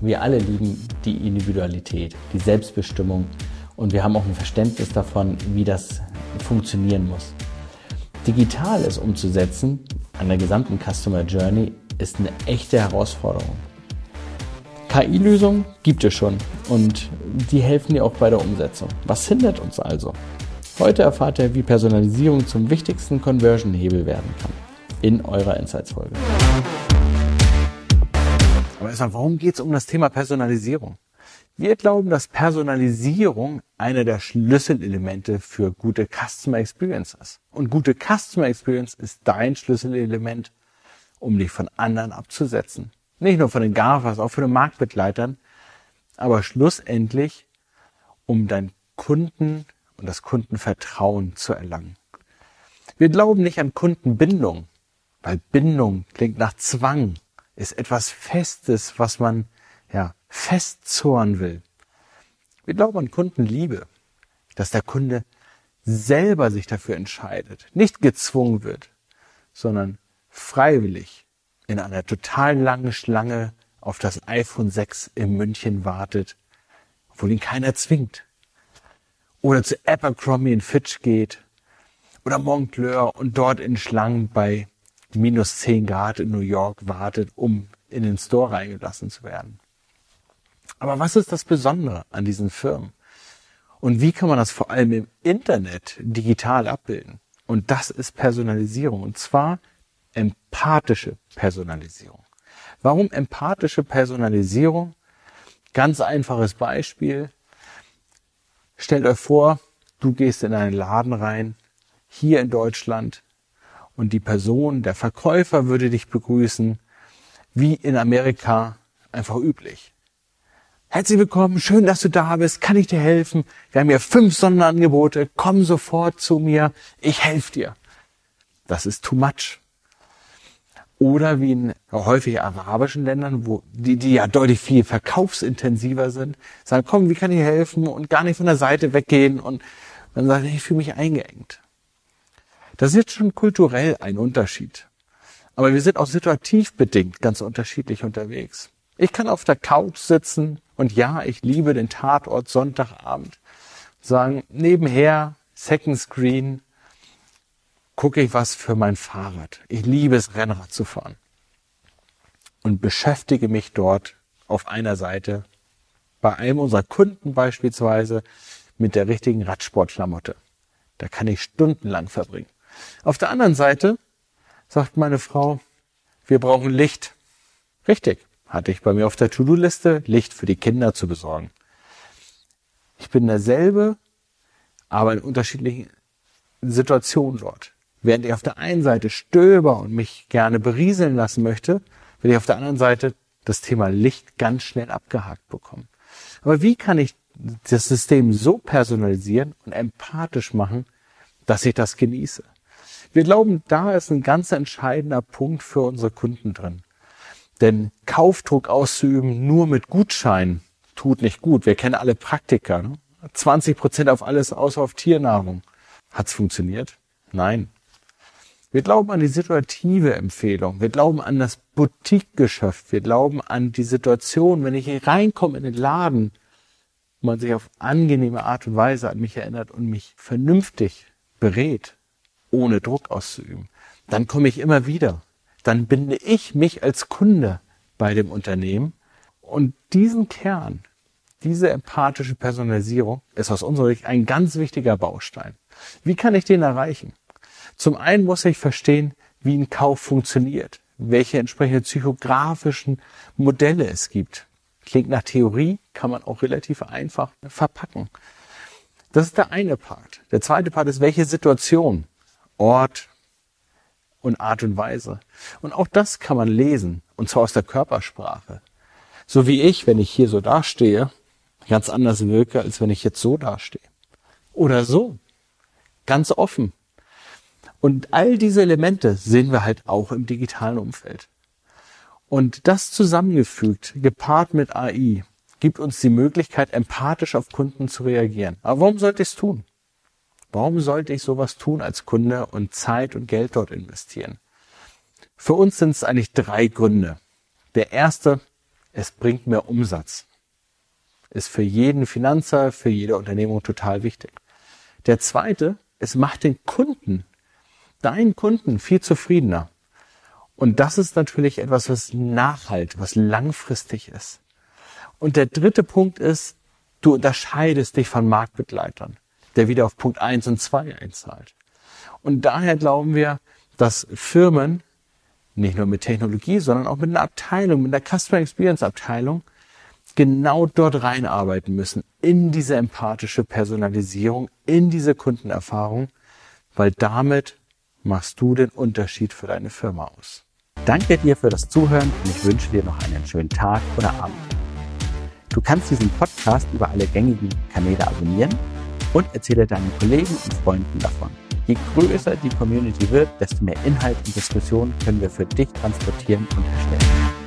Wir alle lieben die Individualität, die Selbstbestimmung und wir haben auch ein Verständnis davon, wie das funktionieren muss. Digital es umzusetzen an der gesamten Customer Journey ist eine echte Herausforderung. KI-Lösungen gibt es schon und die helfen dir auch bei der Umsetzung. Was hindert uns also? Heute erfahrt ihr, wie Personalisierung zum wichtigsten Conversion-Hebel werden kann in eurer Insights-Folge. Aber erstmal, warum geht es um das Thema Personalisierung? Wir glauben, dass Personalisierung einer der Schlüsselelemente für gute Customer Experience ist. Und gute Customer Experience ist dein Schlüsselelement, um dich von anderen abzusetzen. Nicht nur von den GAFAs, auch von den Marktbegleitern, aber schlussendlich, um deinen Kunden und das Kundenvertrauen zu erlangen. Wir glauben nicht an Kundenbindung, weil Bindung klingt nach Zwang, ist etwas Festes, was man ja festzorn will. Wir glauben an Kundenliebe, dass der Kunde selber sich dafür entscheidet, nicht gezwungen wird, sondern freiwillig in einer total langen Schlange auf das iPhone 6 in München wartet, obwohl ihn keiner zwingt. Oder zu Abercrombie in Fitch geht oder Moncler und dort in Schlangen bei minus 10 Grad in New York wartet, um in den Store reingelassen zu werden. Aber was ist das Besondere an diesen Firmen? Und wie kann man das vor allem im Internet digital abbilden? Und das ist Personalisierung. Und zwar empathische Personalisierung. Warum empathische Personalisierung? Ganz einfaches Beispiel. Stellt euch vor, du gehst in einen Laden rein, hier in Deutschland, und die Person, der Verkäufer würde dich begrüßen, wie in Amerika einfach üblich. Herzlich willkommen, schön, dass du da bist, kann ich dir helfen? Wir haben hier fünf Sonderangebote, komm sofort zu mir, ich helfe dir. Das ist too much. Oder wie in häufig arabischen Ländern, wo die, die ja deutlich viel verkaufsintensiver sind, sagen, komm, wie kann ich helfen? Und gar nicht von der Seite weggehen und dann sagen, ich fühle mich eingeengt. Das ist jetzt schon kulturell ein Unterschied. Aber wir sind auch situativ bedingt ganz unterschiedlich unterwegs. Ich kann auf der Couch sitzen und ja, ich liebe den Tatort Sonntagabend. Sagen, nebenher, Second Screen, gucke ich was für mein Fahrrad. Ich liebe es, Rennrad zu fahren. Und beschäftige mich dort auf einer Seite, bei einem unserer Kunden beispielsweise, mit der richtigen Radsportklamotte. Da kann ich stundenlang verbringen. Auf der anderen Seite sagt meine Frau, wir brauchen Licht. Richtig hatte ich bei mir auf der To-Do-Liste, Licht für die Kinder zu besorgen. Ich bin derselbe, aber in unterschiedlichen Situationen dort. Während ich auf der einen Seite stöber und mich gerne berieseln lassen möchte, will ich auf der anderen Seite das Thema Licht ganz schnell abgehakt bekommen. Aber wie kann ich das System so personalisieren und empathisch machen, dass ich das genieße? Wir glauben, da ist ein ganz entscheidender Punkt für unsere Kunden drin. Denn Kaufdruck auszuüben nur mit Gutschein tut nicht gut. Wir kennen alle Praktiker. Ne? 20 Prozent auf alles außer auf Tiernahrung. Hat's funktioniert? Nein. Wir glauben an die situative Empfehlung. Wir glauben an das Boutique-Geschäft. Wir glauben an die Situation, wenn ich hier reinkomme in den Laden, man sich auf angenehme Art und Weise an mich erinnert und mich vernünftig berät, ohne Druck auszuüben. Dann komme ich immer wieder dann binde ich mich als Kunde bei dem Unternehmen. Und diesen Kern, diese empathische Personalisierung ist aus unserer Sicht ein ganz wichtiger Baustein. Wie kann ich den erreichen? Zum einen muss ich verstehen, wie ein Kauf funktioniert, welche entsprechenden psychografischen Modelle es gibt. Klingt nach Theorie, kann man auch relativ einfach verpacken. Das ist der eine Part. Der zweite Part ist, welche Situation, Ort, und Art und Weise. Und auch das kann man lesen, und zwar aus der Körpersprache. So wie ich, wenn ich hier so dastehe, ganz anders wirke, als wenn ich jetzt so dastehe. Oder so. Ganz offen. Und all diese Elemente sehen wir halt auch im digitalen Umfeld. Und das zusammengefügt, gepaart mit AI, gibt uns die Möglichkeit, empathisch auf Kunden zu reagieren. Aber warum sollte ich es tun? Warum sollte ich sowas tun als Kunde und Zeit und Geld dort investieren? Für uns sind es eigentlich drei Gründe. Der erste es bringt mehr Umsatz. Ist für jeden Finanzer, für jede Unternehmung total wichtig. Der zweite, es macht den Kunden, deinen Kunden viel zufriedener. Und das ist natürlich etwas, was nachhalt, was langfristig ist. Und der dritte Punkt ist, du unterscheidest dich von Marktbegleitern, der wieder auf Punkt eins und zwei einzahlt. Und daher glauben wir, dass Firmen nicht nur mit Technologie, sondern auch mit einer Abteilung, mit einer Customer Experience Abteilung, genau dort reinarbeiten müssen, in diese empathische Personalisierung, in diese Kundenerfahrung, weil damit machst du den Unterschied für deine Firma aus. Danke dir für das Zuhören und ich wünsche dir noch einen schönen Tag oder Abend. Du kannst diesen Podcast über alle gängigen Kanäle abonnieren und erzähle deinen Kollegen und Freunden davon. Je größer die Community wird, desto mehr Inhalt und Diskussion können wir für dich transportieren und erstellen.